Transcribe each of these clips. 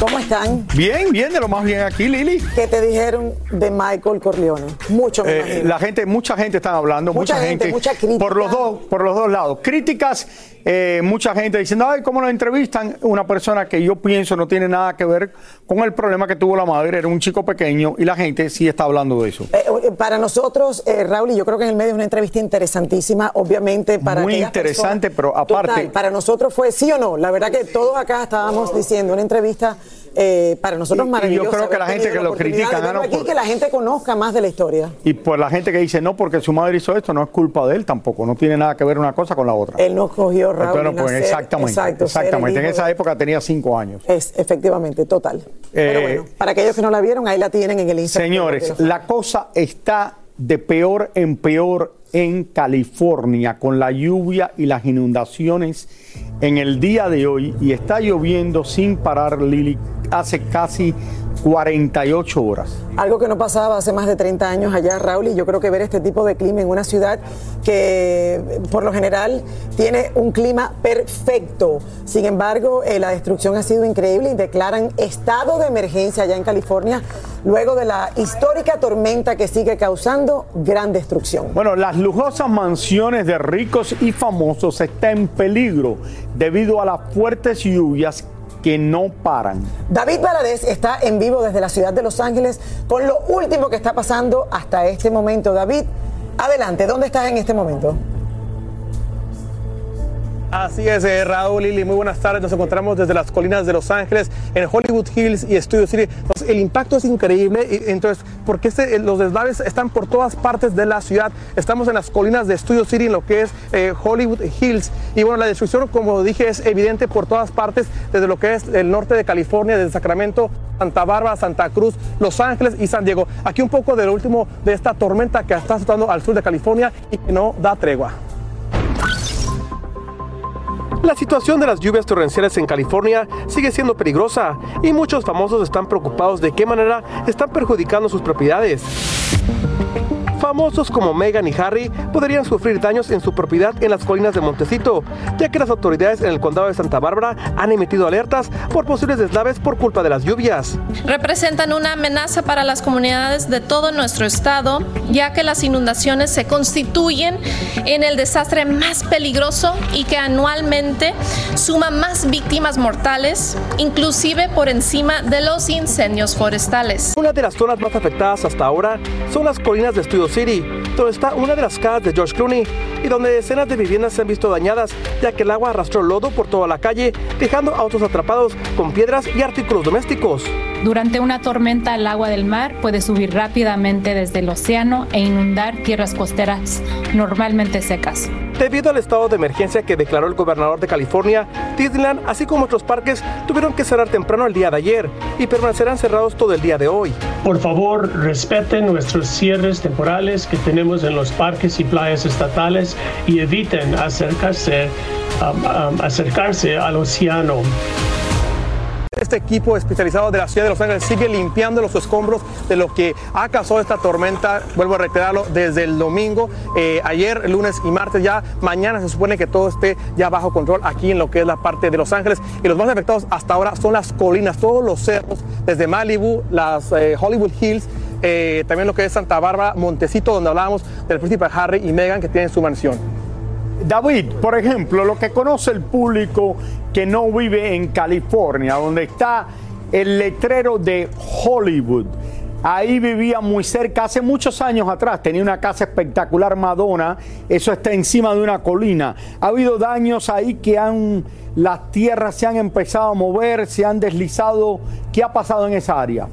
¿Cómo están? Bien, bien, de lo más bien aquí, Lili. ¿Qué te dijeron de Michael Corleone? Mucho me Eh, imagino. la gente, mucha gente está hablando, Mucha mucha, gente, gente, mucha crítica. por los dos, por los dos lados. Críticas, eh, mucha gente diciendo, ay, cómo lo entrevistan una persona que yo pienso no tiene nada que ver con el problema que tuvo la madre, era un chico pequeño y la gente sí está hablando de eso. Eh, eh, para nosotros, eh, Raúl, y yo creo que en el medio es una entrevista interesantísima, obviamente para Muy interesante, personas- pero aparte- Total, para nosotros fue sí o no. La verdad que todos acá estábamos diciendo una entrevista eh, para nosotros Y- y yo creo que la gente que lo aquí, por- que la gente conozca más de la historia. Y por la gente que dice no, porque su madre hizo esto, no es culpa de él tampoco, no tiene nada que ver una cosa con la otra. Él no cogió Raúl. Ni pues nacer- exactamente, exacto, exactamente. En esa de- época tenía cinco años. Es, efectivamente, total. Pero Eh, bueno, para aquellos que no la vieron, ahí la tienen en el Instagram. Señores, la cosa está de peor en peor en California con la lluvia y las inundaciones en el día de hoy y está lloviendo sin parar, Lili, hace casi 48 horas. Algo que no pasaba hace más de 30 años allá, Raúl, y yo creo que ver este tipo de clima en una ciudad que por lo general tiene un clima perfecto. Sin embargo, eh, la destrucción ha sido increíble y declaran estado de emergencia allá en California luego de la histórica tormenta que sigue causando gran destrucción. Bueno, las lujosas mansiones de ricos y famosos están en peligro debido a las fuertes lluvias que no paran. David Valadez está en vivo desde la ciudad de Los Ángeles con lo último que está pasando hasta este momento. David, adelante, ¿dónde estás en este momento? Así es, eh, Raúl Lili, muy buenas tardes. Nos encontramos desde las colinas de Los Ángeles, en Hollywood Hills y Studio City. El impacto es increíble. y- Entonces, porque este, los deslaves están por todas partes de la ciudad. Estamos en las colinas de Studio City, en lo que es eh, Hollywood Hills. Y bueno, la destrucción, como dije, es evidente por todas partes, desde lo que es el norte de California, desde Sacramento, Santa Bárbara, Santa Cruz, Los Ángeles y San Diego. Aquí un poco de lo último de esta tormenta que está azotando al sur de California y que no da tregua. La situación de las lluvias torrenciales en California sigue siendo peligrosa y muchos famosos están preocupados de qué manera están perjudicando sus propiedades. Famosos como Meghan y Harry podrían sufrir daños en su propiedad en las colinas de Montecito, ya que las autoridades en el condado de Santa Bárbara han emitido alertas por posibles deslaves por culpa de las lluvias. representan una amenaza para las comunidades de todo nuestro estado, ya que las inundaciones se constituyen en el desastre más peligroso y que anualmente suma más víctimas mortales, inclusive por encima de los incendios forestales. Una de las zonas más afectadas hasta ahora son las colinas de Studio City, donde está una de las casas de George Clooney y donde decenas de viviendas se han visto dañadas, ya que el agua arrastró lodo por toda la calle, dejando autos atrapados con piedras y artículos domésticos. Durante una tormenta, el agua del mar puede subir rápidamente desde el océano e inundar tierras costeras normalmente secas. Debido al estado de emergencia que declaró el gobernador de California, Disneyland, así como otros parques, tuvieron que cerrar temprano el día de ayer y permanecerán cerrados todo el día de hoy. Por favor, respeten nuestros cierres temporales que tenemos en los parques y playas estatales y eviten acercarse, um, um, acercarse al océano. Este equipo especializado de la ciudad de Los Ángeles sigue limpiando los escombros de lo que ha causado esta tormenta. Vuelvo a reiterarlo desde el domingo, eh, ayer, lunes y martes. Ya mañana se supone que todo esté ya bajo control aquí en lo que es la parte de Los Ángeles. Y los más afectados hasta ahora son las colinas, todos los cerros, desde Malibu, las eh, Hollywood Hills. Eh, también lo que es Santa Bárbara, Montecito, donde hablábamos del príncipe Harry y Meghan que tienen su mansión. David, por ejemplo, lo que conoce el público que no vive en California, donde está el letrero de Hollywood. Ahí vivía muy cerca, hace muchos años atrás, tenía una casa espectacular Madonna, eso está encima de una colina. Ha habido daños ahí que han, las tierras se han empezado a mover, se han deslizado. ¿Qué ha pasado en esa área?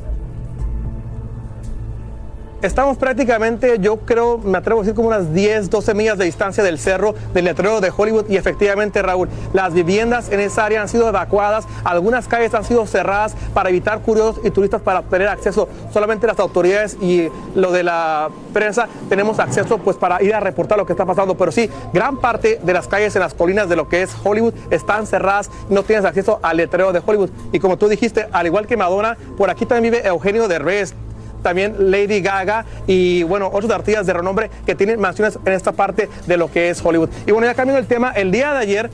Estamos prácticamente, yo creo, me atrevo a decir como unas 10, 12 millas de distancia del cerro del letrero de Hollywood y efectivamente, Raúl, las viviendas en esa área han sido evacuadas, algunas calles han sido cerradas para evitar curiosos y turistas para tener acceso. Solamente las autoridades y lo de la prensa tenemos acceso pues para ir a reportar lo que está pasando, pero sí, gran parte de las calles en las colinas de lo que es Hollywood están cerradas, no tienes acceso al letrero de Hollywood. Y como tú dijiste, al igual que Madonna, por aquí también vive Eugenio de Reyes, también Lady Gaga y bueno, otros artistas de renombre que tienen mansiones en esta parte de lo que es Hollywood. Y bueno, ya cambiando el tema, el día de ayer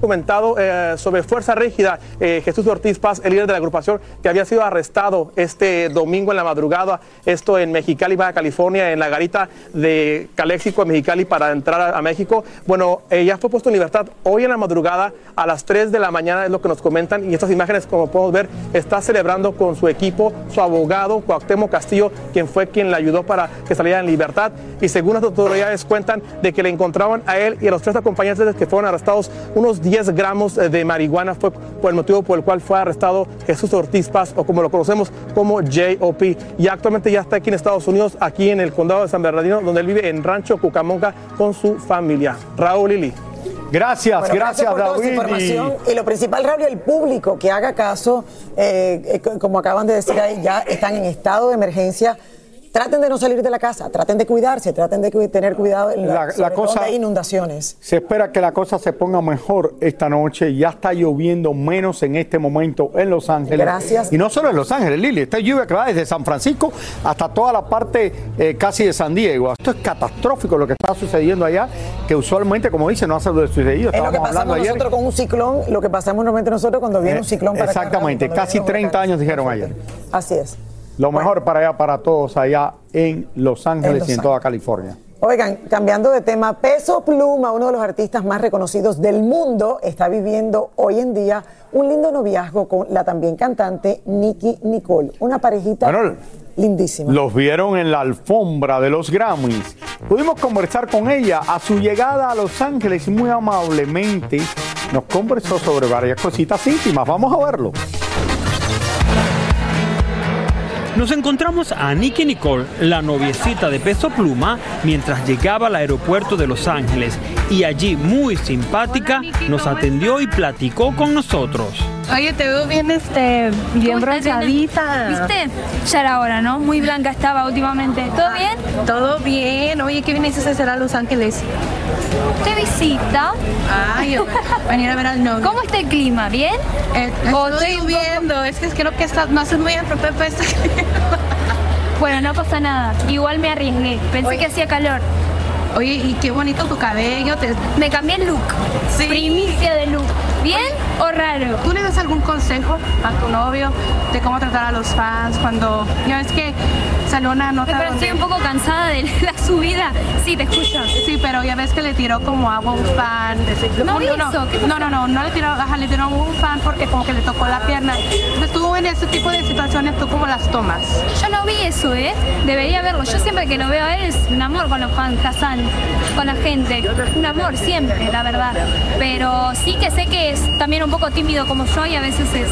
comentado eh, sobre Fuerza Rígida, eh, Jesús Ortiz Paz, el líder de la agrupación, que había sido arrestado este domingo en la madrugada, esto en Mexicali, Baja California, en la garita de Caléxico, en Mexicali, para entrar a, México. Bueno, eh, ya fue puesto en libertad hoy en la madrugada, a las 3 de la mañana, es lo que nos comentan, y estas imágenes, como podemos ver, está celebrando con su equipo, su abogado, Cuauhtémoc Castillo, quien fue quien le ayudó para que saliera en libertad, y según las autoridades cuentan de que le encontraban a él y a los tres acompañantes que fueron arrestados unos 10 gramos de marihuana fue por el motivo por el cual fue arrestado Jesús Ortiz Paz, o como lo conocemos como JOP. Y actualmente ya está aquí en Estados Unidos, aquí en el condado de San Bernardino, donde él vive en Rancho Cucamonga con su familia. Raúl Lili. Gracias, gracias, David. Y... lo principal, Raúl, el público que haga caso, eh, eh, como acaban de decir ahí, ya están en estado de emergencia traten de no salir de la casa, traten de cuidarse, traten de tener cuidado en la, la cosa, de inundaciones. Se espera que la cosa se ponga mejor esta noche. Ya está lloviendo menos en este momento en Los Ángeles. Gracias. Y no solo en Los Ángeles, Lili, esta lluvia que va desde San Francisco hasta toda la parte eh, casi de San Diego. Esto es catastrófico lo que está sucediendo allá, que usualmente, como dice, no ha sucedido. Es lo que pasamos nosotros con un ciclón, lo que pasamos normalmente nosotros cuando viene un ciclón para Exactamente, casi 30 años dijeron ayer. Así es. Lo mejor para allá, para todos allá en Los Ángeles y en toda California. Oigan, cambiando de tema, Peso Pluma, uno de los artistas más reconocidos del mundo, está viviendo hoy en día un lindo noviazgo con la también cantante Nicky Nicole. Una parejita lindísima. Los vieron en la alfombra de los Grammys. Pudimos conversar con ella a su llegada a Los Ángeles y muy amablemente nos conversó sobre varias cositas íntimas. Vamos a verlo. Nos encontramos a Nicky Nicole, la noviecita de Peso Pluma, mientras llegaba al aeropuerto de Los Ángeles y allí, muy simpática, nos atendió y platicó con nosotros. Oye, te veo bien, este, bien bronceadita. ¿Viste? Ya era hora, ¿no? Muy blanca estaba últimamente. ¿Todo bien? Todo bien. Oye, ¿qué viniste a hacer a Los Ángeles? ¿Te visita? Ay, venir a ver al novio. ¿Cómo está el clima? ¿Bien? Eh, estoy viendo. Es que creo que está, no hace muy apropiado para este Bueno, no pasa nada. Igual me arriesgué. Pensé que hacía calor. Oye, y qué bonito tu cabello. Me cambié el look. Sí. Primicia de look. ¿Bien o raro? ¿Tú le das algún consejo a tu novio de cómo tratar a los fans cuando ya ves que salió una nota? Pero estoy un poco cansada de la subida. Sí, te escucho. Sí, pero ya ves que le tiró como agua a un fan. No, no, no, no, no, no, no le tiró, ajá, le tiró a un fan porque como que le tocó la pierna. Entonces tú en ese tipo de situaciones, ¿tú cómo las tomas? Yo no vi eso, ¿eh? Debería verlo. Yo siempre que lo veo a él es un amor con los fans, Hassan, con la gente. Un amor siempre, la verdad. Pero sí que sé que es también un poco tímido como yo y a veces es,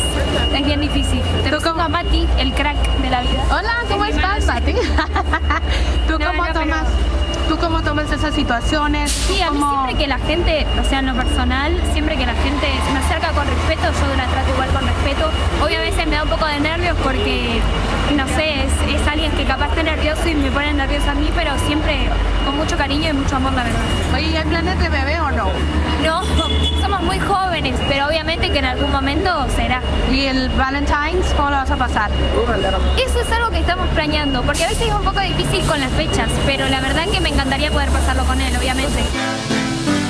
es bien difícil. Te como a Mati, el crack de la vida. Hola, ¿cómo estás, Mati? ¿Tú cómo tomas? ¿Tú cómo tomas esas situaciones? Sí, a mí siempre que la gente, o sea, en lo personal, siempre que la gente se me acerca con respeto, yo la trato igual con respeto. Hoy a veces me da un poco de nervios porque, no sé, es, alguien que capaz está nervioso y me pone nerviosa a mí, pero siempre con mucho cariño y mucho amor, la verdad. Oye, ¿hay planes de bebé o no? No, somos muy jóvenes, pero obviamente que en algún momento será. ¿Y el Valentine's cómo lo vas a pasar? Eso es algo que estamos planeando, porque a veces es un poco difícil con las fechas, pero la verdad que me encantaría poder pasarlo con él, obviamente.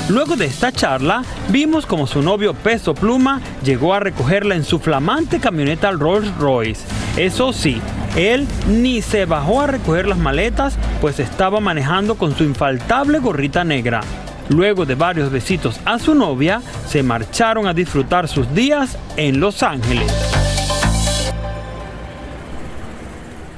Luego de esta charla, vimos como su novio Peso Pluma llegó a recogerla en su flamante camioneta Rolls Royce. Eso sí, él ni se bajó a recoger las maletas, pues estaba manejando con su infaltable gorrita negra. Luego de varios besitos a su novia, se marcharon a disfrutar sus días en Los Ángeles.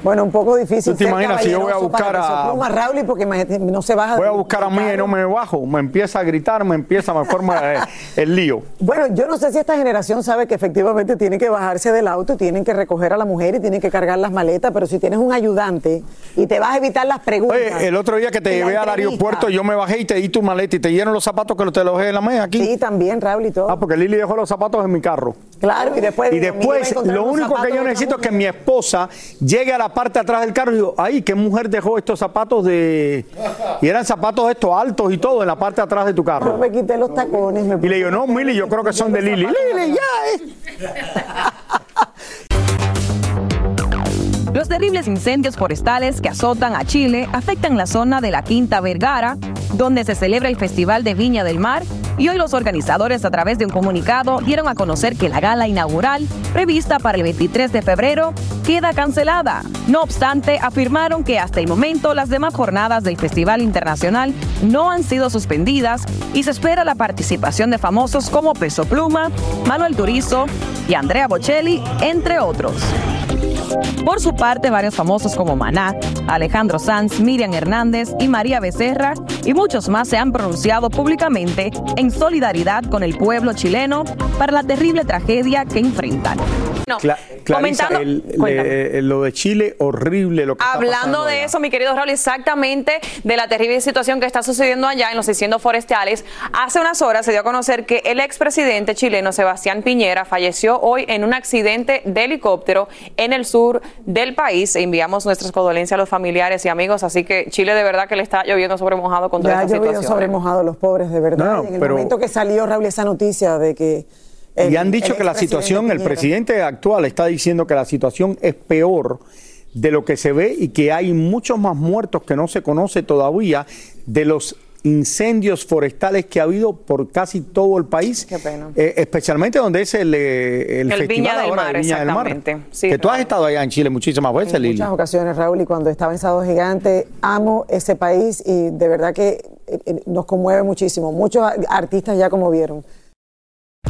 Bueno, un poco difícil. ¿Tú te imaginas si yo voy a buscar a- Pluma, Raúl, porque no se baja. Voy a buscar a mí y no me bajo. Me empieza a gritar, me empieza, me forma eh, el lío. Bueno, yo no sé si esta generación sabe que efectivamente tienen que bajarse del auto, tienen que recoger a la mujer y tienen que cargar las maletas, pero si tienes un ayudante y te vas a evitar las preguntas. Oye, el otro día que te llevé al aeropuerto, yo me bajé y te di tu maleta y te lleno los zapatos que te los dejé en la mesa aquí. Sí, también, Raúl y todo. Ah, porque Lili dejó los zapatos en mi carro. Claro, y después. Y después, lo único que yo necesito es que mi esposa llegue a la parte de atrás del carro y digo, ay, ¿qué mujer dejó estos zapatos de... Y eran zapatos estos altos y todo en la parte de atrás de tu Yo carro. me quité los tacones. Me Y le digo, no, Mili, yo creo que son de Lili. Lili, ya, eh. Los terribles incendios forestales que azotan a Chile afectan la zona de la Quinta Vergara, donde se celebra el Festival de Viña del Mar, y hoy los organizadores a través de un comunicado dieron a conocer que la gala inaugural, prevista para el 23 de febrero, queda cancelada. No obstante, afirmaron que hasta el momento las demás jornadas del Festival Internacional no han sido suspendidas y se espera la participación de famosos como Peso Pluma, Manuel Turizo y Andrea Bocelli, entre otros. Por su parte, varios famosos como Maná, Alejandro Sanz, Miriam Hernández y María Becerra y muchos más se han pronunciado públicamente en solidaridad con el pueblo chileno para la terrible tragedia que enfrentan. No, Cla- Clarisa, comentando, el- cuéntame. le- lo de Chile, horrible lo que está Hablando de allá. eso, mi querido Raúl, exactamente de la terrible situación que está sucediendo allá en los incendios forestales. Hace unas horas se dio a conocer que el expresidente chileno Sebastián Piñera falleció hoy en un accidente de helicóptero en el sur del país. E enviamos nuestras condolencias a los familiares y amigos, así que Chile de verdad que le está lloviendo sobre mojado con toda Ya esta llovido situación. sobre mojado los pobres, de verdad. No, Y en el pero- momento que salió, Raúl, esa noticia de que. el- y han dicho que la situación, el presidente actual está diciendo que la situación es peor de lo que se ve y que hay muchos más muertos que no se conoce todavía de los incendios forestales que ha habido por casi todo el país, Qué pena. eh, especialmente donde es el, eh, el El festival Viña del ahora Mar, de Viña del Mar. exactamente. Sí, que tú has estado allá en Chile muchísimas veces, En Lili. muchas ocasiones, Raúl, y cuando estaba en Sado Gigante, amo ese país y de verdad que eh, nos conmueve muchísimo. Muchos artistas ya como vieron.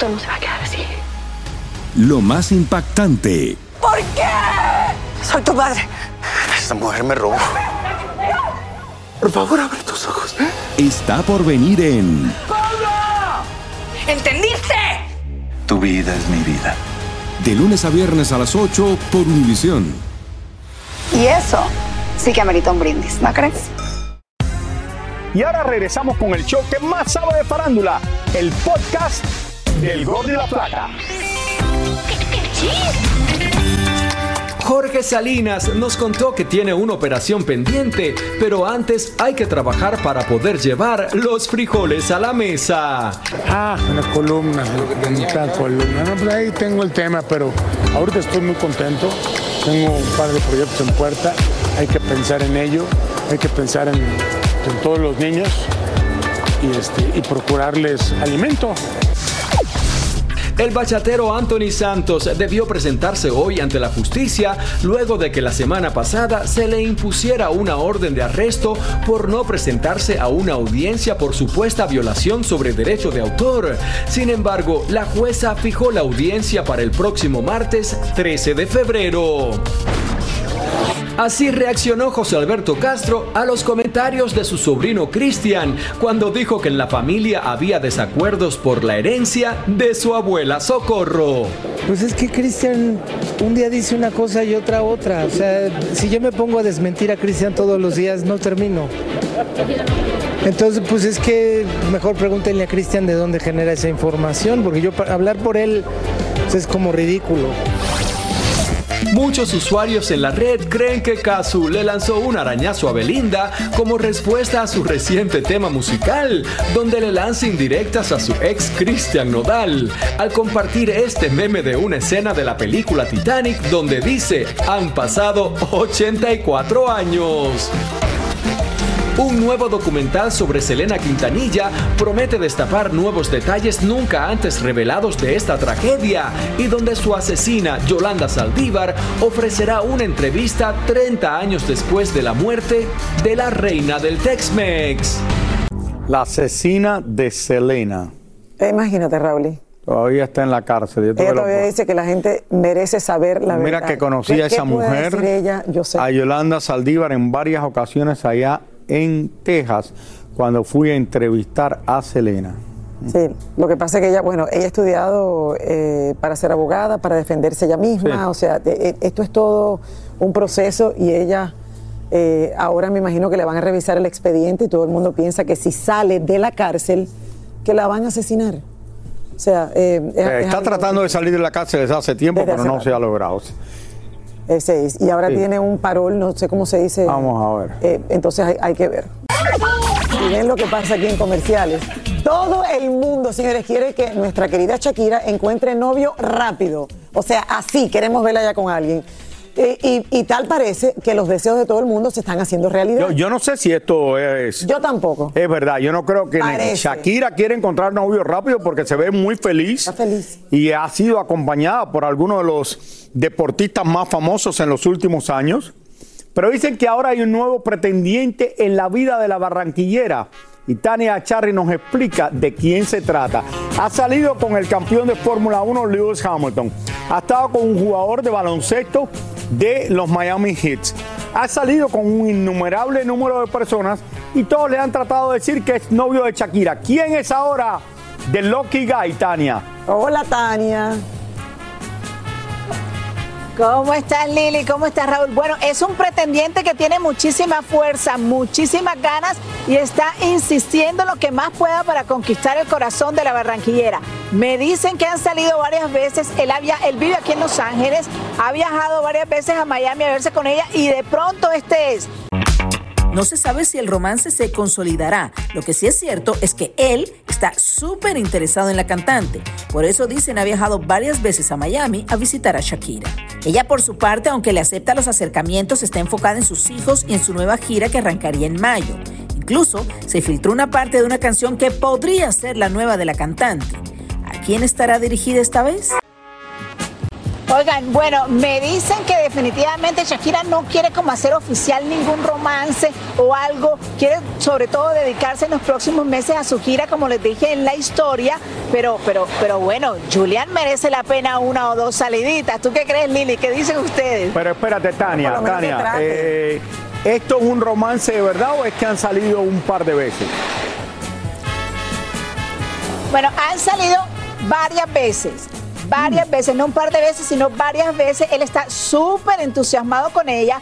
Esto no se va a quedar así. lo más impactante, ¿Por qué? Soy tu padre. Esta mujer me robó. Por favor, abre tus ojos. está por venir en ¿Entendiste? Tu vida es mi vida. De lunes a viernes a las 8 por Univisión. Y eso sí que amerita un brindis, ¿no crees? Y ahora regresamos con el show que más sabe de farándula, el podcast del Gol de la Plata. Jorge Salinas nos contó que tiene una operación pendiente, pero antes hay que trabajar para poder llevar los frijoles a la mesa. Ah, una columna, una columna. No, pues ahí tengo el tema, pero ahorita estoy muy contento. Tengo un par de proyectos en puerta. Hay que pensar en ello. Hay que pensar en, en todos los niños y, este, y procurarles alimento. El bachatero Anthony Santos debió presentarse hoy ante la justicia luego de que la semana pasada se le impusiera una orden de arresto por no presentarse a una audiencia por supuesta violación sobre derecho de autor. Sin embargo, la jueza fijó la audiencia para el próximo martes 13 de febrero. Así reaccionó José Alberto Castro a los comentarios de su sobrino Cristian cuando dijo que en la familia había desacuerdos por la herencia de su abuela Socorro. Pues es que Cristian un día dice una cosa y otra otra. O sea, si yo me pongo a desmentir a Cristian todos los días, no termino. Entonces, pues es que mejor pregúntenle a Cristian de dónde genera esa información, porque yo hablar por él pues, es como ridículo. Muchos usuarios en la red creen que Kazu le lanzó un arañazo a Belinda como respuesta a su reciente tema musical, donde le lanza indirectas a su ex Christian Nodal, al compartir este meme de una escena de la película Titanic donde dice, han pasado 84 años. Un nuevo documental sobre Selena Quintanilla promete destapar nuevos detalles nunca antes revelados de esta tragedia y donde su asesina, Yolanda Saldívar, ofrecerá una entrevista 30 años después de la muerte de la reina del Tex-Mex. La asesina de Selena. Eh, Imagínate, Raúl. Todavía está en la cárcel. Yo Ella la- todavía dice que la gente merece saber la Mira verdad. que conocí ¿Qué- a esa qué puede mujer, decir ella? Yo sé. a Yolanda Saldívar en varias ocasiones allá en Texas, cuando fui a entrevistar a Selena. Sí, lo que pasa es que ella, bueno, ella ha estudiado eh, para ser abogada, para defenderse ella misma, Sí. o sea, eh, esto es todo un proceso y ella eh, ahora me imagino que le van a revisar el expediente y todo el mundo piensa que si sale de la cárcel, que la van a asesinar. O sea, eh, es- Eh, es está tratando de salir de la cárcel desde hace tiempo, Desde pero hace no rato. se ha logrado. Ese es, y ahora Sí. tiene un parol, no sé cómo se dice. Vamos a ver. Eh, entonces hay, hay que ver. Y ven lo que pasa aquí en comerciales. Todo el mundo, señores, quiere que nuestra querida Shakira encuentre novio rápido. O sea, así queremos verla ya con alguien. Y, y tal parece que los deseos de todo el mundo se están haciendo realidad. Yo, yo no sé si esto es. Yo tampoco. Es verdad, yo no creo que Parece. Shakira quiere encontrar novio rápido porque se ve muy feliz. Y ha sido acompañada por algunos de los deportistas más famosos en los últimos años. Pero dicen que ahora hay un nuevo pretendiente en la vida de la barranquillera. Y Tania Charry nos explica de quién se trata. Ha salido con el campeón de Fórmula 1, Lewis Hamilton. Ha estado con un jugador de baloncesto de los Miami Heat. Ha salido con un innumerable número de personas y todos le han tratado de decir que es novio de Shakira. ¿Quién es ahora The Lucky Guy, Tania? Hola, Tania. ¿Cómo estás, Lili? ¿Cómo estás, Raúl? Bueno, es un pretendiente que tiene muchísima fuerza, muchísimas ganas y está insistiendo lo que más pueda para conquistar el corazón de la barranquillera. Me dicen que han salido varias veces, él, había, él vive aquí en Los Ángeles, ha viajado varias veces a Miami a verse con ella y de pronto este es. No se sabe si el romance se consolidará. Lo que sí es cierto es que él está súper interesado en la cantante. Por eso dicen ha viajado varias veces a Miami a visitar a Shakira. Ella por su parte, aunque le acepta los acercamientos, está enfocada en sus hijos y en su nueva gira que arrancaría en mayo. Incluso se filtró una parte de una canción que podría ser la nueva de la cantante. ¿A quién estará dirigida esta vez? Oigan, bueno, me dicen que definitivamente Shakira no quiere como hacer oficial ningún romance o algo, quiere sobre todo dedicarse en los próximos meses a su gira, como les dije en la historia, pero, pero, pero bueno, Julián merece la pena una o dos saliditas. ¿Tú qué crees, Lili? ¿Qué dicen ustedes? Pero espérate, Tania, Tania. eh, ¿Esto es un romance de verdad o es que han salido un par de veces? Bueno, han salido varias veces. Varias veces, no un par de veces, sino varias veces. Él está súper entusiasmado con ella.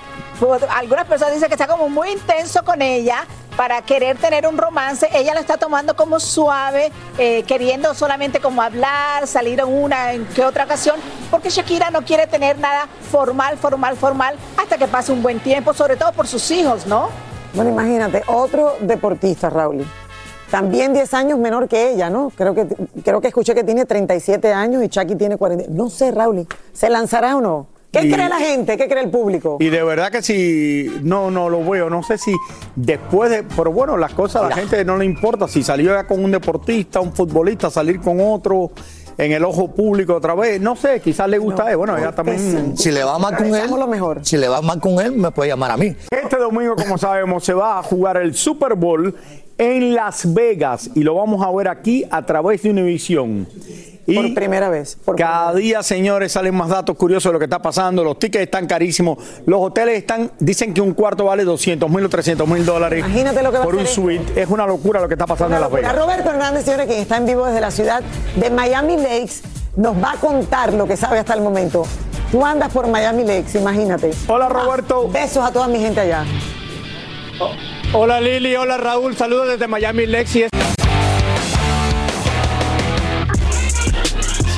Algunas personas dicen que está como muy intenso con ella para querer tener un romance. Ella lo está tomando como suave, eh, queriendo solamente como hablar, salir en una, en que otra ocasión, porque Shakira no quiere tener nada formal, formal, formal, hasta que pase un buen tiempo, sobre todo por sus hijos, ¿no? Bueno, imagínate, otro deportista, Raúl. También 10 años menor que ella, ¿no? Creo que, creo que escuché que tiene 37 años y Chucky tiene 40. No sé, Raúl, ¿se lanzará o no? ¿Qué Y- cree la gente? ¿Qué cree el público? Y de verdad que si no, no lo veo, no sé si después de, pero bueno, las cosas a la gente no le importa si salió ya con un deportista, un futbolista, salir con otro en el ojo público otra vez, no sé, quizás le gusta, eh, bueno, ella también. Si le va mal con él, si le va mal con él, me puede llamar a mí. Este domingo, como sabemos, se va a jugar el Super Bowl en Las Vegas y lo vamos a ver aquí a través de Univision. Y Por primera vez. cada día, señores, salen más datos curiosos de lo que está pasando. Los tickets están carísimos. Los hoteles están, dicen que un cuarto vale 200 mil o 300 mil dólares Imagínate lo que va a por un suite. Es una locura lo que está pasando en Las. Vegas. Roberto Hernández, señores, quien está en vivo desde la ciudad de Miami Lakes, nos va a contar lo que sabe hasta el momento. Tú andas por Miami Lakes, imagínate. Hola, Roberto. besos a toda mi gente allá. Hola Lili, hola Raúl, saludos desde Miami Lexi.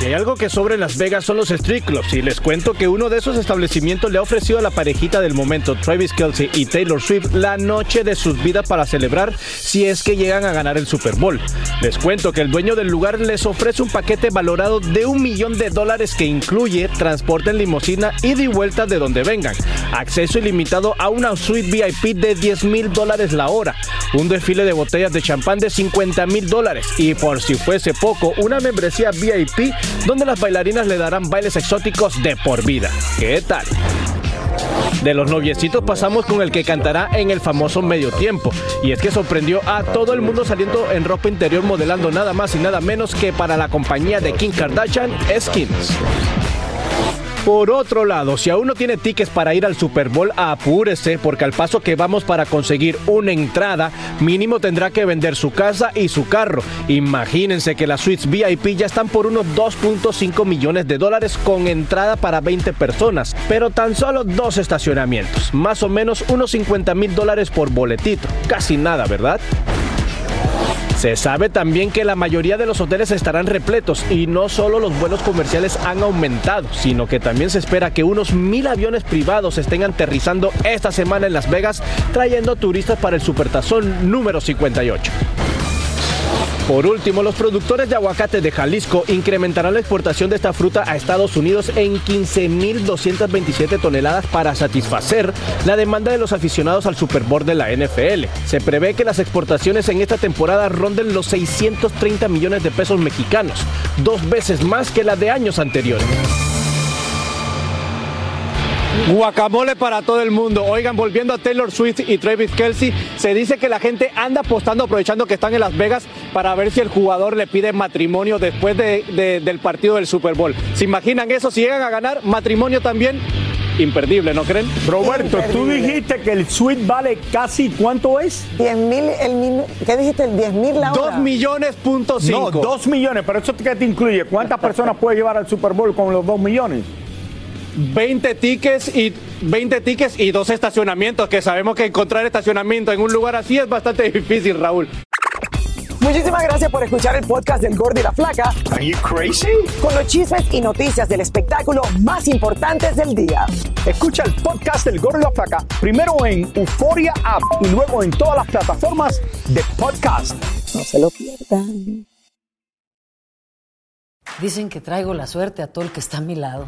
Si hay algo que sobra en Las Vegas son los street clubs y les cuento que uno de esos establecimientos le ha ofrecido a la parejita del momento, Travis Kelsey y Taylor Swift, la noche de sus vidas para celebrar si es que llegan a ganar el Super Bowl. Les cuento que el dueño del lugar les ofrece un paquete valorado de un millón de dólares que incluye transporte en limusina y de vuelta de donde vengan, acceso ilimitado a una suite VIP de 10 mil dólares la hora, un desfile de botellas de champán de 50 mil dólares y por si fuese poco, una membresía VIP donde las bailarinas le darán bailes exóticos de por vida. ¿Qué tal? De los noviecitos pasamos con el que cantará en el famoso medio tiempo. Y es que sorprendió a todo el mundo saliendo en ropa interior modelando nada más y nada menos que para la compañía de Kim Kardashian, Skins. Por otro lado, si aún no tiene tickets para ir al Super Bowl, apúrese porque al paso que vamos para conseguir una entrada, mínimo tendrá que vender su casa y su carro. Imagínense que las suites VIP ya están por unos 2.5 millones de dólares con entrada para 20 personas, pero tan solo dos estacionamientos, más o menos unos 50 mil dólares por boletito. Casi nada, ¿verdad? Se sabe también que la mayoría de los hoteles estarán repletos y no solo los vuelos comerciales han aumentado, sino que también se espera que unos mil aviones privados estén aterrizando esta semana en Las Vegas trayendo turistas para el Supertazón número 58. Por último, los productores de aguacate de Jalisco incrementarán la exportación de esta fruta a Estados Unidos en 15.227 toneladas para satisfacer la demanda de los aficionados al Super Bowl de la NFL. Se prevé que las exportaciones en esta temporada ronden los 630 millones de pesos mexicanos, dos veces más que la de años anteriores. Guacamole para todo el mundo. Oigan, volviendo a Taylor Swift y Travis Kelsey, se dice que la gente anda apostando, aprovechando que están en Las Vegas, para ver si el jugador le pide matrimonio después de- del partido del Super Bowl. ¿Se imaginan eso? Si llegan a ganar, matrimonio también. Imperdible, ¿no creen? Roberto, tú dijiste que el suite vale casi, ¿cuánto es? 10 mil, el min- ¿qué dijiste? El 10 mil la hora. Dos millones punto No, cinco. dos millones, pero eso qué te incluye. ¿Cuántas personas puede llevar al Super Bowl con los dos millones? 20 tickets y 20 tickets y dos estacionamientos, que sabemos que encontrar estacionamiento en un lugar así es bastante difícil, Raúl. Muchísimas gracias por escuchar el podcast del Gordo y la Flaca. Are you crazy? Con los chismes y noticias del espectáculo más importantes del día. Escucha el podcast del Gordo y la Flaca primero en Euforia App y luego en todas las plataformas de podcast. No se lo pierdan. Dicen que traigo la suerte a todo el que está a mi lado.